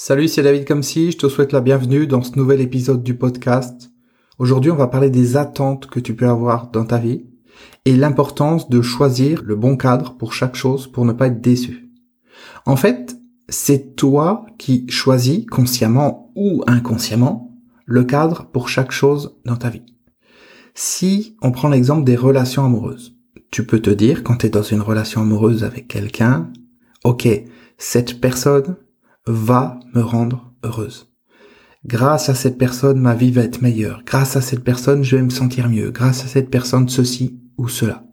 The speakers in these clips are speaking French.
Salut, c'est David Comsi, je te souhaite la bienvenue dans ce nouvel épisode du podcast. Aujourd'hui, on va parler des attentes que tu peux avoir dans ta vie et l'importance de choisir le bon cadre pour chaque chose pour ne pas être déçu. En fait, c'est toi qui choisis consciemment ou inconsciemment le cadre pour chaque chose dans ta vie. Si on prend l'exemple des relations amoureuses, tu peux te dire quand tu es dans une relation amoureuse avec quelqu'un, ok, cette personne va me rendre heureuse. Grâce à cette personne, ma vie va être meilleure. Grâce à cette personne, je vais me sentir mieux. Grâce à cette personne, ceci ou cela.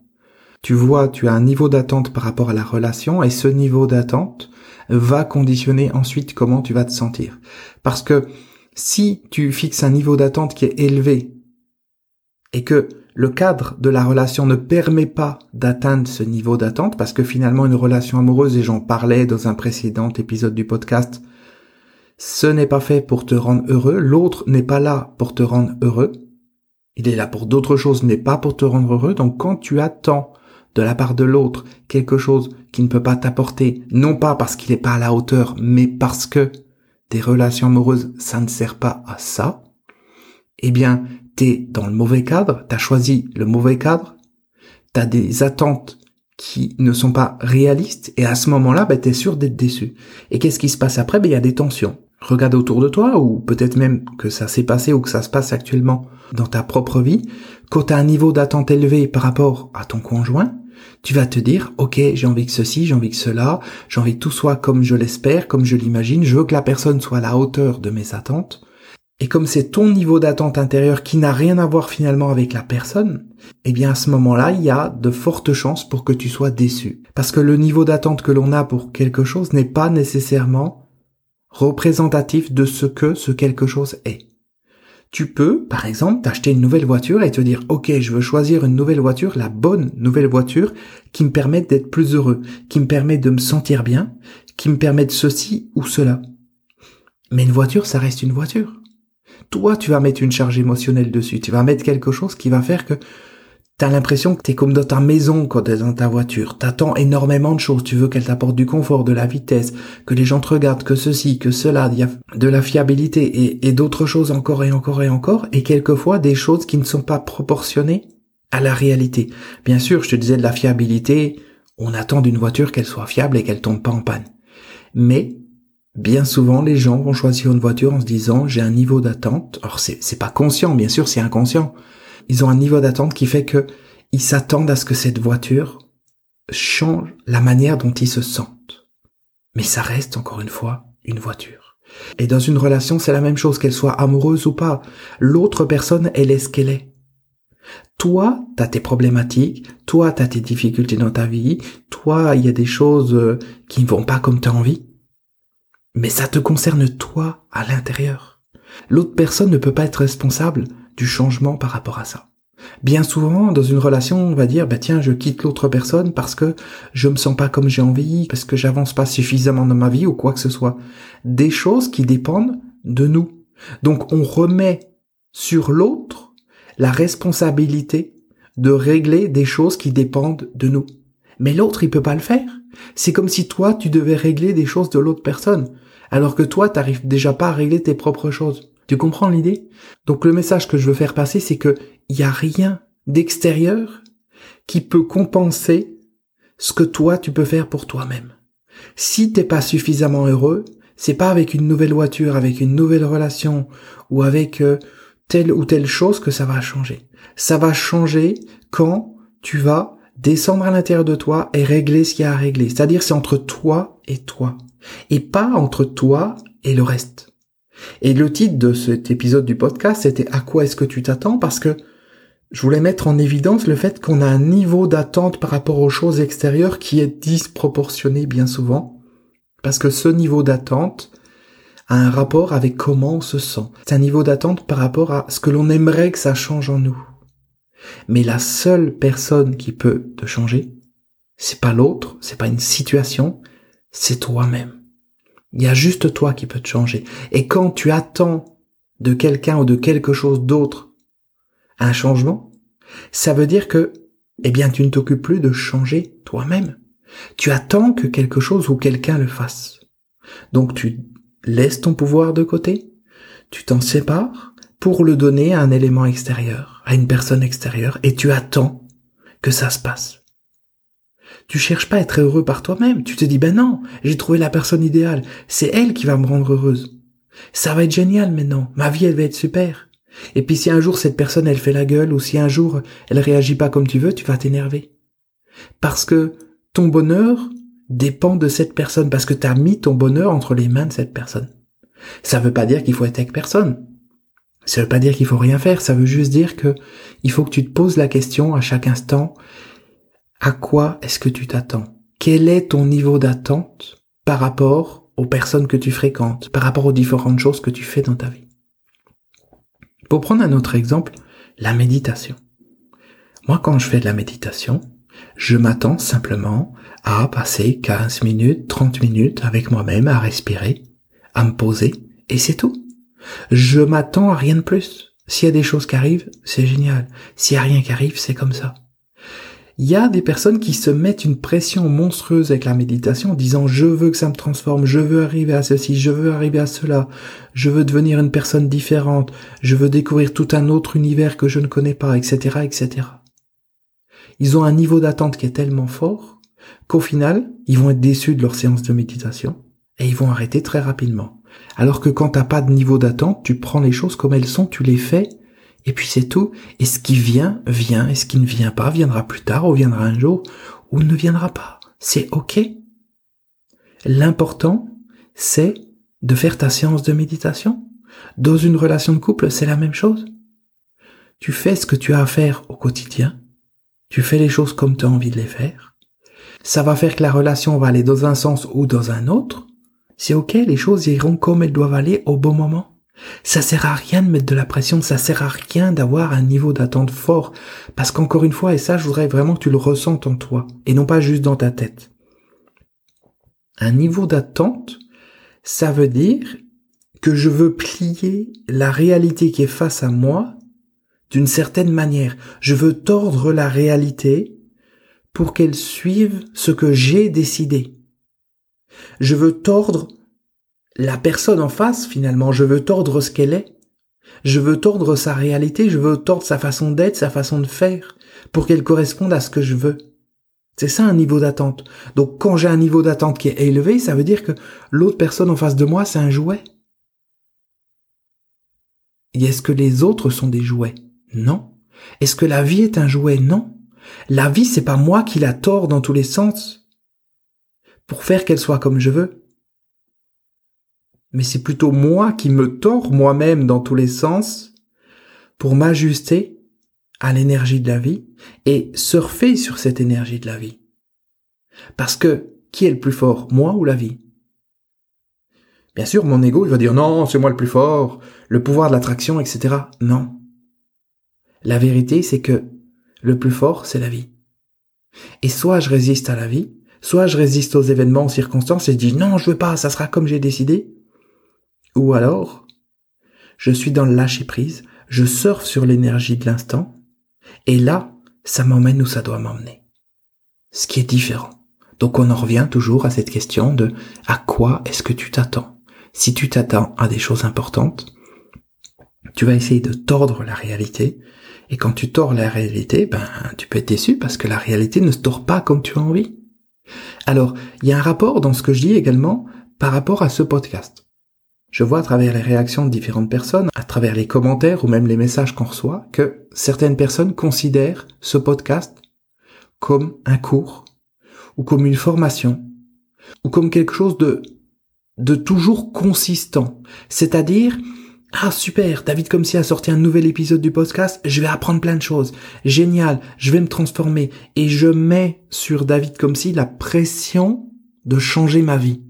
Tu vois, tu as un niveau d'attente par rapport à la relation et ce niveau d'attente va conditionner ensuite comment tu vas te sentir. Parce que si tu fixes un niveau d'attente qui est élevé et que le cadre de la relation ne permet pas d'atteindre ce niveau d'attente parce que finalement une relation amoureuse, et j'en parlais dans un précédent épisode du podcast, ce n'est pas fait pour te rendre heureux, l'autre n'est pas là pour te rendre heureux, il est là pour d'autres choses, mais pas pour te rendre heureux, donc quand tu attends de la part de l'autre quelque chose qui ne peut pas t'apporter, non pas parce qu'il n'est pas à la hauteur, mais parce que tes relations amoureuses, ça ne sert pas à ça, eh bien, t'es dans le mauvais cadre, t'as choisi le mauvais cadre, t'as des attentes qui ne sont pas réalistes, et à ce moment-là, ben, t'es sûr d'être déçu. Et qu'est-ce qui se passe après? Ben, il y a des tensions. Regarde autour de toi, ou peut-être même que ça s'est passé ou que ça se passe actuellement dans ta propre vie. Quand t'as un niveau d'attente élevé par rapport à ton conjoint, tu vas te dire, ok, j'ai envie que ceci, j'ai envie que cela, j'ai envie que tout soit comme je l'espère, comme je l'imagine, je veux que la personne soit à la hauteur de mes attentes. Et comme c'est ton niveau d'attente intérieure qui n'a rien à voir finalement avec la personne, eh bien à ce moment-là, il y a de fortes chances pour que tu sois déçu. Parce que le niveau d'attente que l'on a pour quelque chose n'est pas nécessairement représentatif de ce que ce quelque chose est. Tu peux, par exemple, t'acheter une nouvelle voiture et te dire, OK, je veux choisir une nouvelle voiture, la bonne nouvelle voiture, qui me permette d'être plus heureux, qui me permet de me sentir bien, qui me permet de ceci ou cela. Mais une voiture, ça reste une voiture toi, tu vas mettre une charge émotionnelle dessus. Tu vas mettre quelque chose qui va faire que T'as l'impression que t'es comme dans ta maison quand t'es dans ta voiture. T'attends énormément de choses. Tu veux qu'elle t'apporte du confort, de la vitesse, que les gens te regardent, que ceci, que cela, de la fiabilité et, et d'autres choses encore et encore et encore. Et quelquefois des choses qui ne sont pas proportionnées à la réalité. Bien sûr, je te disais de la fiabilité. On attend d'une voiture qu'elle soit fiable et qu'elle tombe pas en panne. Mais Bien souvent, les gens vont choisir une voiture en se disant j'ai un niveau d'attente. Alors c'est c'est pas conscient, bien sûr, c'est inconscient. Ils ont un niveau d'attente qui fait que ils s'attendent à ce que cette voiture change la manière dont ils se sentent. Mais ça reste encore une fois une voiture. Et dans une relation, c'est la même chose, qu'elle soit amoureuse ou pas. L'autre personne, elle est ce qu'elle est. Toi, t'as tes problématiques, toi, t'as tes difficultés dans ta vie, toi, il y a des choses euh, qui ne vont pas comme t'as envie. Mais ça te concerne toi à l'intérieur. L'autre personne ne peut pas être responsable du changement par rapport à ça. Bien souvent, dans une relation, on va dire, bah tiens, je quitte l'autre personne parce que je me sens pas comme j'ai envie, parce que j'avance pas suffisamment dans ma vie ou quoi que ce soit. Des choses qui dépendent de nous. Donc, on remet sur l'autre la responsabilité de régler des choses qui dépendent de nous. Mais l'autre, il peut pas le faire. C'est comme si toi, tu devais régler des choses de l'autre personne alors que toi, t'arrives déjà pas à régler tes propres choses. Tu comprends l'idée? Donc le message que je veux faire passer, c'est que il y a rien d'extérieur qui peut compenser ce que toi tu peux faire pour toi-même. Si t'es pas suffisamment heureux, c'est pas avec une nouvelle voiture, avec une nouvelle relation ou avec euh, telle ou telle chose que ça va changer. Ça va changer quand tu vas descendre à l'intérieur de toi et régler ce qu'il y a à régler. C'est-à-dire c'est entre toi et toi et pas entre toi et le reste. Et le titre de cet épisode du podcast, c'était à quoi est-ce que tu t'attends? parce que je voulais mettre en évidence le fait qu'on a un niveau d'attente par rapport aux choses extérieures qui est disproportionné bien souvent parce que ce niveau d'attente a un rapport avec comment on se sent. C'est un niveau d'attente par rapport à ce que l'on aimerait que ça change en nous. Mais la seule personne qui peut te changer, c'est pas l'autre, c'est pas une situation, c'est toi-même. Il y a juste toi qui peux te changer. Et quand tu attends de quelqu'un ou de quelque chose d'autre un changement, ça veut dire que, eh bien, tu ne t'occupes plus de changer toi-même. Tu attends que quelque chose ou quelqu'un le fasse. Donc tu laisses ton pouvoir de côté, tu t'en sépares pour le donner à un élément extérieur, à une personne extérieure, et tu attends que ça se passe. Tu cherches pas à être heureux par toi-même, tu te dis ben non, j'ai trouvé la personne idéale, c'est elle qui va me rendre heureuse. Ça va être génial maintenant, ma vie elle va être super. Et puis si un jour cette personne elle fait la gueule ou si un jour elle réagit pas comme tu veux, tu vas t'énerver. Parce que ton bonheur dépend de cette personne, parce que tu as mis ton bonheur entre les mains de cette personne. Ça veut pas dire qu'il faut être avec personne. Ça veut pas dire qu'il faut rien faire, ça veut juste dire que il faut que tu te poses la question à chaque instant, à quoi est-ce que tu t'attends? Quel est ton niveau d'attente par rapport aux personnes que tu fréquentes, par rapport aux différentes choses que tu fais dans ta vie? Pour prendre un autre exemple, la méditation. Moi, quand je fais de la méditation, je m'attends simplement à passer 15 minutes, 30 minutes avec moi-même à respirer, à me poser, et c'est tout. Je m'attends à rien de plus. S'il y a des choses qui arrivent, c'est génial. S'il y a rien qui arrive, c'est comme ça. Il y a des personnes qui se mettent une pression monstrueuse avec la méditation en disant je veux que ça me transforme, je veux arriver à ceci, je veux arriver à cela, je veux devenir une personne différente, je veux découvrir tout un autre univers que je ne connais pas, etc., etc. Ils ont un niveau d'attente qui est tellement fort qu'au final, ils vont être déçus de leur séance de méditation et ils vont arrêter très rapidement. Alors que quand t'as pas de niveau d'attente, tu prends les choses comme elles sont, tu les fais, et puis c'est tout. Et ce qui vient, vient, et ce qui ne vient pas, viendra plus tard, ou viendra un jour, ou ne viendra pas. C'est ok. L'important, c'est de faire ta séance de méditation. Dans une relation de couple, c'est la même chose. Tu fais ce que tu as à faire au quotidien. Tu fais les choses comme tu as envie de les faire. Ça va faire que la relation va aller dans un sens ou dans un autre. C'est ok, les choses iront comme elles doivent aller au bon moment. Ça sert à rien de mettre de la pression, ça sert à rien d'avoir un niveau d'attente fort, parce qu'encore une fois, et ça je voudrais vraiment que tu le ressentes en toi, et non pas juste dans ta tête. Un niveau d'attente, ça veut dire que je veux plier la réalité qui est face à moi d'une certaine manière. Je veux tordre la réalité pour qu'elle suive ce que j'ai décidé. Je veux tordre la personne en face finalement, je veux tordre ce qu'elle est. Je veux tordre sa réalité, je veux tordre sa façon d'être, sa façon de faire, pour qu'elle corresponde à ce que je veux. C'est ça un niveau d'attente. Donc quand j'ai un niveau d'attente qui est élevé, ça veut dire que l'autre personne en face de moi, c'est un jouet. Et est-ce que les autres sont des jouets? Non. Est-ce que la vie est un jouet? Non. La vie, c'est pas moi qui la tord dans tous les sens pour faire qu'elle soit comme je veux. Mais c'est plutôt moi qui me tords moi-même dans tous les sens pour m'ajuster à l'énergie de la vie et surfer sur cette énergie de la vie. Parce que qui est le plus fort, moi ou la vie? Bien sûr, mon ego, il va dire non, c'est moi le plus fort, le pouvoir de l'attraction, etc. Non. La vérité, c'est que le plus fort, c'est la vie. Et soit je résiste à la vie, Soit je résiste aux événements, aux circonstances et je dis non, je veux pas, ça sera comme j'ai décidé. Ou alors, je suis dans le lâcher prise, je surfe sur l'énergie de l'instant, et là, ça m'emmène où ça doit m'emmener. Ce qui est différent. Donc on en revient toujours à cette question de à quoi est-ce que tu t'attends? Si tu t'attends à des choses importantes, tu vas essayer de tordre la réalité, et quand tu tords la réalité, ben tu peux être déçu parce que la réalité ne se tord pas comme tu as envie. Alors, il y a un rapport dans ce que je dis également par rapport à ce podcast. Je vois à travers les réactions de différentes personnes, à travers les commentaires ou même les messages qu'on reçoit, que certaines personnes considèrent ce podcast comme un cours, ou comme une formation, ou comme quelque chose de, de toujours consistant. C'est-à-dire, ah super, David comme a sorti un nouvel épisode du podcast, je vais apprendre plein de choses. Génial, je vais me transformer. Et je mets sur David comme la pression de changer ma vie.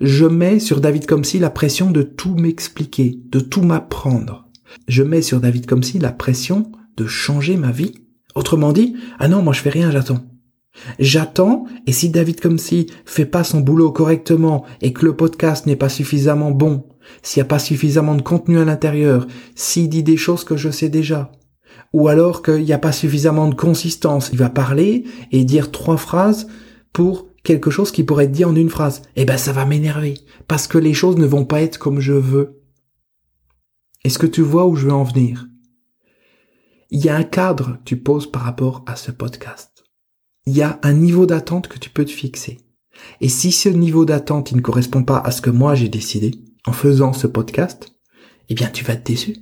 Je mets sur David comme si la pression de tout m'expliquer, de tout m'apprendre. Je mets sur David comme si la pression de changer ma vie. Autrement dit, ah non, moi je fais rien, j'attends. J'attends, et si David comme si fait pas son boulot correctement et que le podcast n'est pas suffisamment bon, s'il n'y a pas suffisamment de contenu à l'intérieur, s'il dit des choses que je sais déjà, ou alors qu'il n'y a pas suffisamment de consistance, il va parler et dire trois phrases pour quelque chose qui pourrait être dit en une phrase, eh ben ça va m'énerver parce que les choses ne vont pas être comme je veux. Est-ce que tu vois où je veux en venir? Il y a un cadre que tu poses par rapport à ce podcast. Il y a un niveau d'attente que tu peux te fixer. Et si ce niveau d'attente ne correspond pas à ce que moi j'ai décidé en faisant ce podcast, eh bien tu vas être déçu.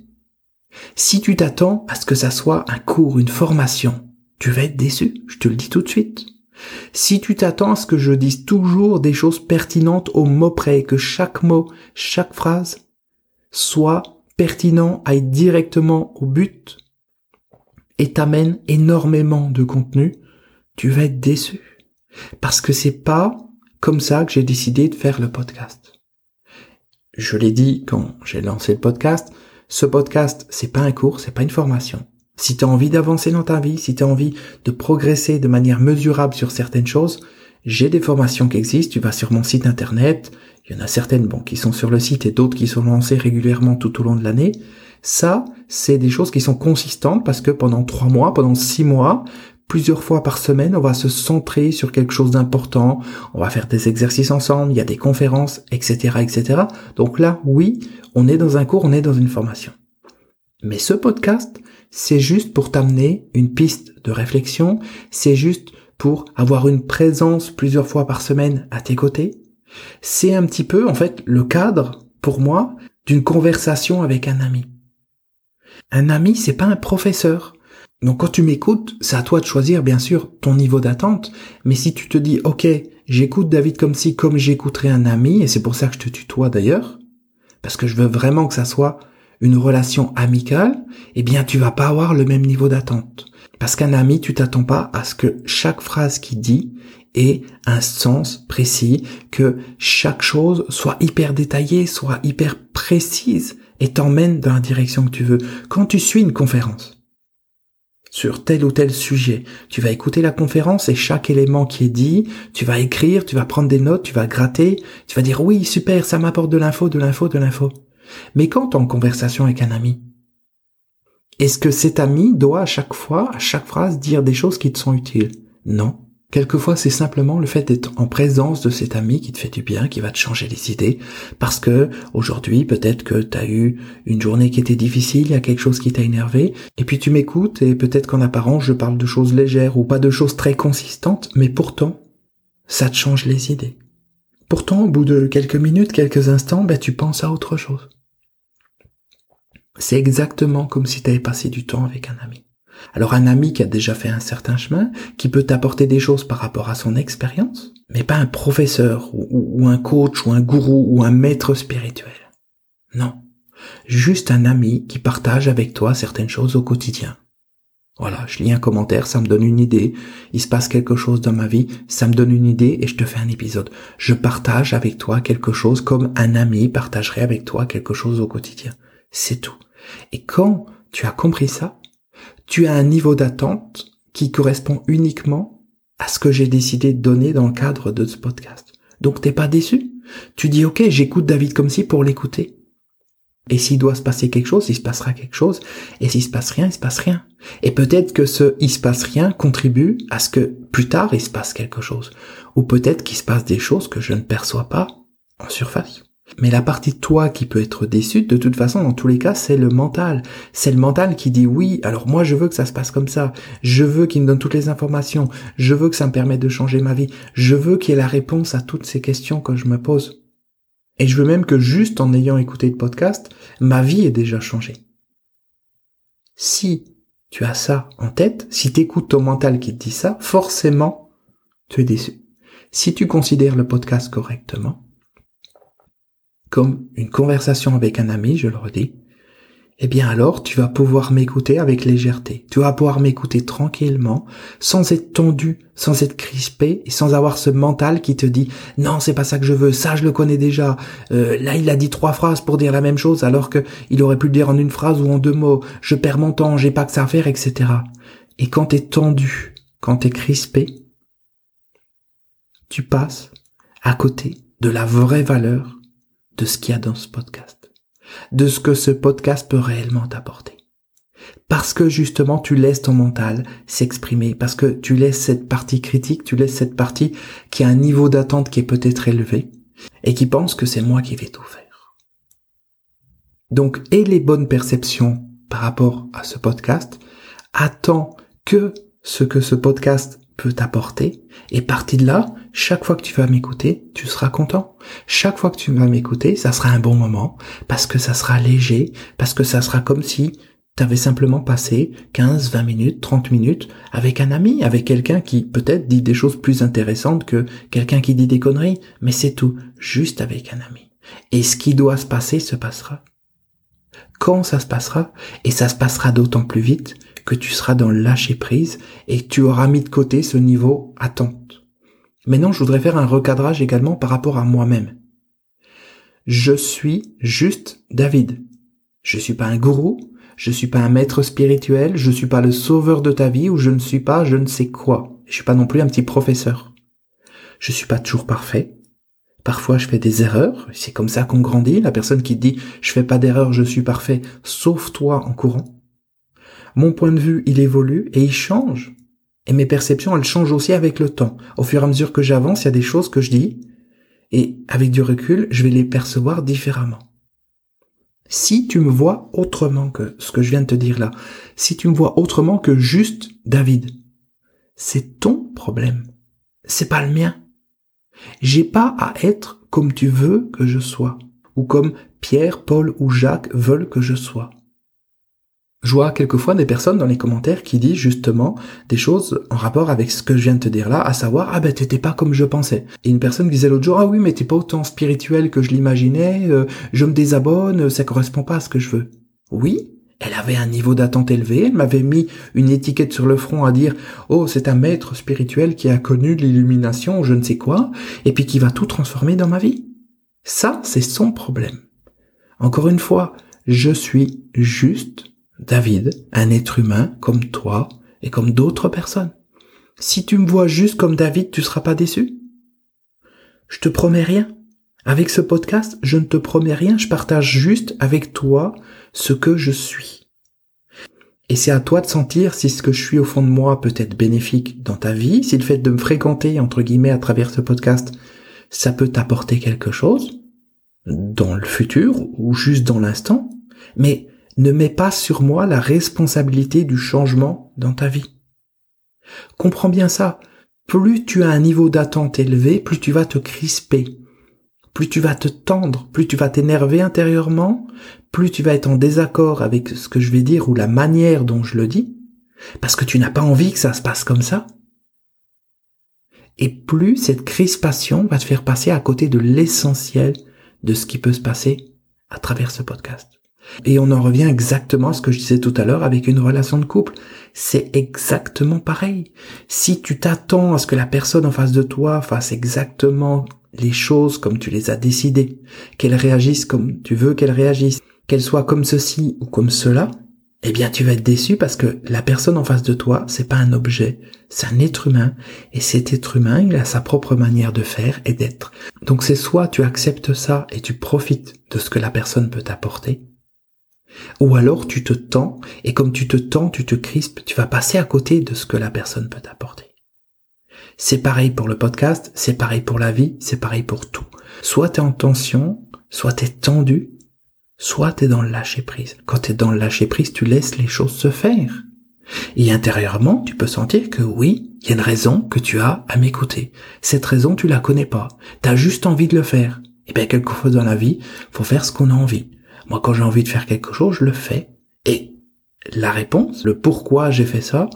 Si tu t'attends à ce que ça soit un cours, une formation, tu vas être déçu, je te le dis tout de suite. Si tu t'attends à ce que je dise toujours des choses pertinentes au mot près, que chaque mot, chaque phrase soit pertinent, aille directement au but et t'amène énormément de contenu, tu vas être déçu. Parce que c'est pas comme ça que j'ai décidé de faire le podcast. Je l'ai dit quand j'ai lancé le podcast, ce podcast, c'est pas un cours, c'est pas une formation. Si tu as envie d'avancer dans ta vie, si tu as envie de progresser de manière mesurable sur certaines choses, j'ai des formations qui existent, tu vas sur mon site internet, il y en a certaines bon, qui sont sur le site et d'autres qui sont lancées régulièrement tout au long de l'année. Ça, c'est des choses qui sont consistantes parce que pendant trois mois, pendant six mois, plusieurs fois par semaine, on va se centrer sur quelque chose d'important, on va faire des exercices ensemble, il y a des conférences, etc., etc. Donc là, oui, on est dans un cours, on est dans une formation. Mais ce podcast, c'est juste pour t'amener une piste de réflexion, c'est juste pour avoir une présence plusieurs fois par semaine à tes côtés. C'est un petit peu, en fait, le cadre, pour moi, d'une conversation avec un ami. Un ami, c'est pas un professeur. Donc quand tu m'écoutes, c'est à toi de choisir, bien sûr, ton niveau d'attente. Mais si tu te dis, ok, j'écoute David comme si, comme j'écouterais un ami, et c'est pour ça que je te tutoie d'ailleurs, parce que je veux vraiment que ça soit une relation amicale, eh bien tu vas pas avoir le même niveau d'attente. Parce qu'un ami, tu t'attends pas à ce que chaque phrase qu'il dit ait un sens précis, que chaque chose soit hyper détaillée, soit hyper précise et t'emmène dans la direction que tu veux. Quand tu suis une conférence sur tel ou tel sujet, tu vas écouter la conférence et chaque élément qui est dit, tu vas écrire, tu vas prendre des notes, tu vas gratter, tu vas dire oui, super, ça m'apporte de l'info, de l'info, de l'info. Mais quand en conversation avec un ami, est-ce que cet ami doit à chaque fois, à chaque phrase, dire des choses qui te sont utiles? Non. Quelquefois, c'est simplement le fait d'être en présence de cet ami qui te fait du bien, qui va te changer les idées, parce que aujourd'hui, peut-être que tu as eu une journée qui était difficile, il y a quelque chose qui t'a énervé, et puis tu m'écoutes, et peut-être qu'en apparence, je parle de choses légères ou pas de choses très consistantes, mais pourtant, ça te change les idées. Pourtant, au bout de quelques minutes, quelques instants, ben, tu penses à autre chose. C'est exactement comme si tu avais passé du temps avec un ami. Alors un ami qui a déjà fait un certain chemin, qui peut t'apporter des choses par rapport à son expérience, mais pas un professeur ou, un coach ou un gourou ou un maître spirituel. Non. Juste un ami qui partage avec toi certaines choses au quotidien. Voilà, je lis un commentaire, ça me donne une idée, il se passe quelque chose dans ma vie, ça me donne une idée et je te fais un épisode. Je partage avec toi quelque chose comme un ami partagerait avec toi quelque chose au quotidien. C'est tout. Et quand tu as compris ça, tu as un niveau d'attente qui correspond uniquement à ce que j'ai décidé de donner dans le cadre de ce podcast. Donc t'es pas déçu? Tu dis ok, j'écoute David comme si pour l'écouter. Et s'il doit se passer quelque chose, il se passera quelque chose. Et s'il se passe rien, il se passe rien. Et peut-être que ce il se passe rien contribue à ce que plus tard il se passe quelque chose. Ou peut-être qu'il se passe des choses que je ne perçois pas en surface. Mais la partie de toi qui peut être déçue, de toute façon, dans tous les cas, c'est le mental. C'est le mental qui dit oui, alors moi je veux que ça se passe comme ça. Je veux qu'il me donne toutes les informations. Je veux que ça me permette de changer ma vie. Je veux qu'il y ait la réponse à toutes ces questions que je me pose. Et je veux même que juste en ayant écouté le podcast, ma vie ait déjà changé. Si tu as ça en tête, si tu écoutes ton mental qui te dit ça, forcément, tu es déçu. Si tu considères le podcast correctement, comme une conversation avec un ami, je le redis, eh bien alors tu vas pouvoir m'écouter avec légèreté. Tu vas pouvoir m'écouter tranquillement, sans être tendu, sans être crispé et sans avoir ce mental qui te dit non c'est pas ça que je veux, ça je le connais déjà. Euh, là il a dit trois phrases pour dire la même chose alors que il aurait pu le dire en une phrase ou en deux mots. Je perds mon temps, j'ai pas que ça à faire, etc. Et quand t'es tendu, quand t'es crispé, tu passes à côté de la vraie valeur de ce qu'il y a dans ce podcast, de ce que ce podcast peut réellement t'apporter. Parce que justement, tu laisses ton mental s'exprimer, parce que tu laisses cette partie critique, tu laisses cette partie qui a un niveau d'attente qui est peut-être élevé, et qui pense que c'est moi qui vais tout faire. Donc, aie les bonnes perceptions par rapport à ce podcast, attends que ce que ce podcast peut t'apporter, et parti de là, chaque fois que tu vas m'écouter, tu seras content. Chaque fois que tu vas m'écouter, ça sera un bon moment, parce que ça sera léger, parce que ça sera comme si T'avais simplement passé 15, 20 minutes, 30 minutes avec un ami, avec quelqu'un qui peut-être dit des choses plus intéressantes que quelqu'un qui dit des conneries, mais c'est tout, juste avec un ami. Et ce qui doit se passer se passera. Quand ça se passera, et ça se passera d'autant plus vite que tu seras dans lâcher prise et tu auras mis de côté ce niveau attente. Maintenant, je voudrais faire un recadrage également par rapport à moi-même. Je suis juste David. Je suis pas un gourou, je suis pas un maître spirituel, je suis pas le sauveur de ta vie ou je ne suis pas je ne sais quoi. Je suis pas non plus un petit professeur. Je suis pas toujours parfait. Parfois je fais des erreurs, c'est comme ça qu'on grandit. La personne qui dit je fais pas d'erreur, je suis parfait, sauf toi en courant. Mon point de vue, il évolue et il change. Et mes perceptions, elles changent aussi avec le temps. Au fur et à mesure que j'avance, il y a des choses que je dis et avec du recul, je vais les percevoir différemment. Si tu me vois autrement que ce que je viens de te dire là, si tu me vois autrement que juste David, c'est ton problème. C'est pas le mien. J'ai pas à être comme tu veux que je sois, ou comme Pierre, Paul ou Jacques veulent que je sois. Je vois quelquefois des personnes dans les commentaires qui disent justement des choses en rapport avec ce que je viens de te dire là, à savoir ah ben t'étais pas comme je pensais. Et une personne disait l'autre jour ah oui mais t'es pas autant spirituel que je l'imaginais, euh, je me désabonne, ça correspond pas à ce que je veux. Oui, elle avait un niveau d'attente élevé, elle m'avait mis une étiquette sur le front à dire oh c'est un maître spirituel qui a connu l'illumination ou je ne sais quoi, et puis qui va tout transformer dans ma vie. Ça c'est son problème. Encore une fois, je suis juste David, un être humain comme toi et comme d'autres personnes. Si tu me vois juste comme David, tu seras pas déçu? Je te promets rien. Avec ce podcast, je ne te promets rien, je partage juste avec toi ce que je suis. Et c'est à toi de sentir si ce que je suis au fond de moi peut être bénéfique dans ta vie, si le fait de me fréquenter, entre guillemets, à travers ce podcast, ça peut t'apporter quelque chose, dans le futur ou juste dans l'instant. Mais ne mets pas sur moi la responsabilité du changement dans ta vie. Comprends bien ça. Plus tu as un niveau d'attente élevé, plus tu vas te crisper, plus tu vas te tendre, plus tu vas t'énerver intérieurement, plus tu vas être en désaccord avec ce que je vais dire ou la manière dont je le dis, parce que tu n'as pas envie que ça se passe comme ça. Et plus cette crispation va te faire passer à côté de l'essentiel de ce qui peut se passer à travers ce podcast. Et on en revient exactement à ce que je disais tout à l'heure avec une relation de couple. C'est exactement pareil. Si tu t'attends à ce que la personne en face de toi fasse exactement les choses comme tu les as décidées, qu'elle réagisse comme tu veux qu'elle réagisse, qu'elle soit comme ceci ou comme cela, eh bien tu vas être déçu parce que la personne en face de toi, c'est pas un objet, c'est un être humain et cet être humain, il a sa propre manière de faire et d'être. Donc c'est soit tu acceptes ça et tu profites de ce que la personne peut t'apporter, ou alors tu te tends, et comme tu te tends, tu te crispes, tu vas passer à côté de ce que la personne peut t'apporter. C'est pareil pour le podcast, c'est pareil pour la vie, c'est pareil pour tout. Soit t'es en tension, soit t'es tendu, soit t'es dans le lâcher prise. Quand t'es dans le lâcher prise, tu laisses les choses se faire. Et intérieurement, tu peux sentir que oui, il y a une raison que tu as à m'écouter. Cette raison, tu la connais pas. T'as juste envie de le faire. Et bien, quelquefois dans la vie, faut faire ce qu'on a envie. Moi, quand j'ai envie de faire quelque chose, je le fais. Et la réponse, le pourquoi j'ai fait ça,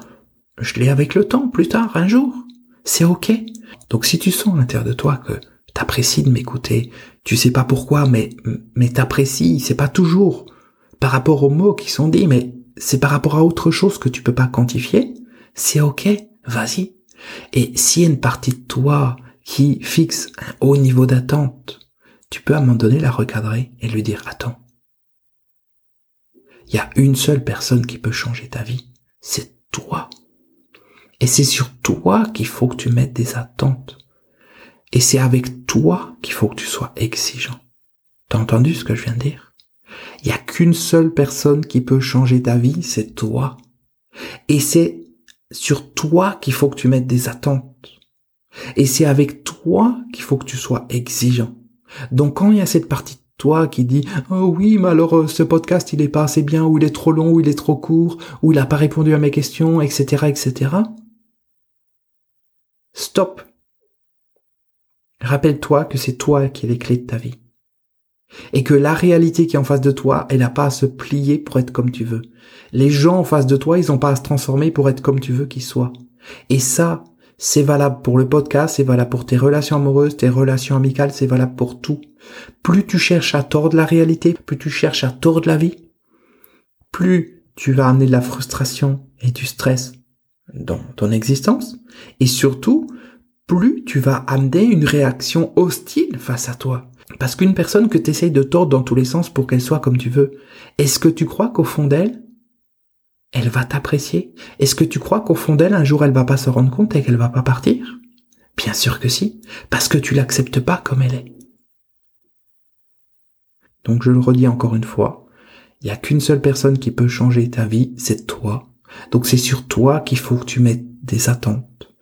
je l'ai avec le temps, plus tard, un jour. C'est ok. Donc si tu sens à l'intérieur de toi que t'apprécies de m'écouter, tu sais pas pourquoi, mais, mais t'apprécies, c'est pas toujours par rapport aux mots qui sont dits, mais c'est par rapport à autre chose que tu peux pas quantifier, c'est ok, vas-y. Et s'il y a une partie de toi qui fixe un haut niveau d'attente, tu peux à un moment donné la recadrer et lui dire, attends, il y a une seule personne qui peut changer ta vie, c'est toi. Et c'est sur toi qu'il faut que tu mettes des attentes. Et c'est avec toi qu'il faut que tu sois exigeant. T'as entendu ce que je viens de dire? Il y a qu'une seule personne qui peut changer ta vie, c'est toi. Et c'est sur toi qu'il faut que tu mettes des attentes. Et c'est avec toi qu'il faut que tu sois exigeant. Donc quand il y a cette partie toi qui dit oh oui mais alors euh, ce podcast il est pas assez bien ou il est trop long ou il est trop court ou il a pas répondu à mes questions etc etc stop rappelle-toi que c'est toi qui es les clés de ta vie et que la réalité qui est en face de toi, elle n'a pas à se plier pour être comme tu veux. Les gens en face de toi, ils n'ont pas à se transformer pour être comme tu veux qu'ils soient. Et ça, c'est valable pour le podcast, c'est valable pour tes relations amoureuses, tes relations amicales, c'est valable pour tout. Plus tu cherches à tordre la réalité, plus tu cherches à tordre la vie, plus tu vas amener de la frustration et du stress dans ton existence. Et surtout, plus tu vas amener une réaction hostile face à toi. Parce qu'une personne que tu essayes de tordre dans tous les sens pour qu'elle soit comme tu veux, est-ce que tu crois qu'au fond d'elle, elle va t'apprécier Est-ce que tu crois qu'au fond d'elle, un jour, elle va pas se rendre compte et qu'elle va pas partir? Bien sûr que si, parce que tu l'acceptes pas comme elle est. Donc je le redis encore une fois, il n'y a qu'une seule personne qui peut changer ta vie, c'est toi. Donc c'est sur toi qu'il faut que tu mettes des attentes.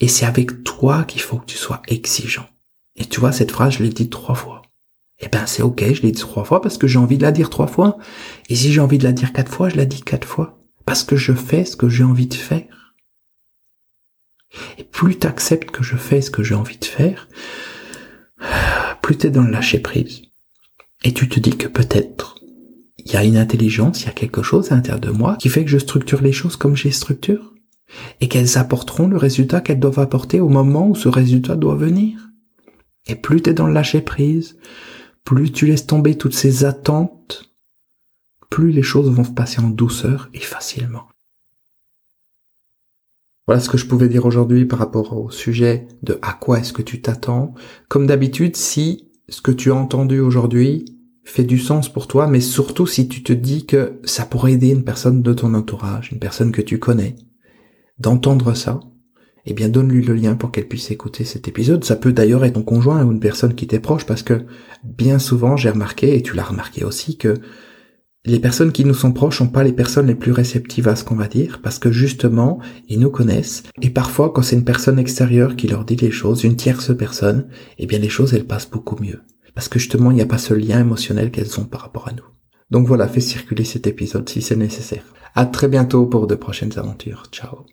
Et c'est avec toi qu'il faut que tu sois exigeant. Et tu vois, cette phrase, je l'ai dit trois fois. Eh ben, c'est ok, je l'ai dit trois fois parce que j'ai envie de la dire trois fois. Et si j'ai envie de la dire quatre fois, je la dis quatre fois. Parce que je fais ce que j'ai envie de faire. Et plus tu acceptes que je fais ce que j'ai envie de faire, plus tu es dans le lâcher prise. Et tu te dis que peut-être il y a une intelligence, il y a quelque chose à l'intérieur de moi qui fait que je structure les choses comme je structure et qu'elles apporteront le résultat qu'elles doivent apporter au moment où ce résultat doit venir. Et plus tu es dans le lâcher prise, plus tu laisses tomber toutes ces attentes, plus les choses vont se passer en douceur et facilement. Voilà ce que je pouvais dire aujourd'hui par rapport au sujet de à quoi est-ce que tu t'attends. Comme d'habitude, si ce que tu as entendu aujourd'hui fait du sens pour toi, mais surtout si tu te dis que ça pourrait aider une personne de ton entourage, une personne que tu connais, d'entendre ça, eh bien donne-lui le lien pour qu'elle puisse écouter cet épisode. Ça peut d'ailleurs être ton conjoint ou une personne qui t'est proche parce que bien souvent j'ai remarqué, et tu l'as remarqué aussi, que les personnes qui nous sont proches sont pas les personnes les plus réceptives à ce qu'on va dire parce que justement ils nous connaissent et parfois quand c'est une personne extérieure qui leur dit les choses, une tierce personne, eh bien les choses elles passent beaucoup mieux parce que justement il n'y a pas ce lien émotionnel qu'elles ont par rapport à nous. Donc voilà, fais circuler cet épisode si c'est nécessaire. À très bientôt pour de prochaines aventures. Ciao.